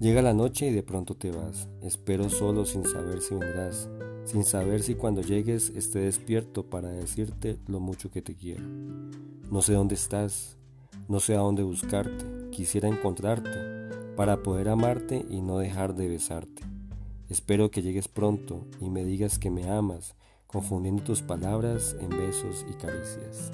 Llega la noche y de pronto te vas. Espero solo sin saber si vendrás, sin saber si cuando llegues esté despierto para decirte lo mucho que te quiero. No sé dónde estás, no sé a dónde buscarte, quisiera encontrarte para poder amarte y no dejar de besarte. Espero que llegues pronto y me digas que me amas, confundiendo tus palabras en besos y caricias.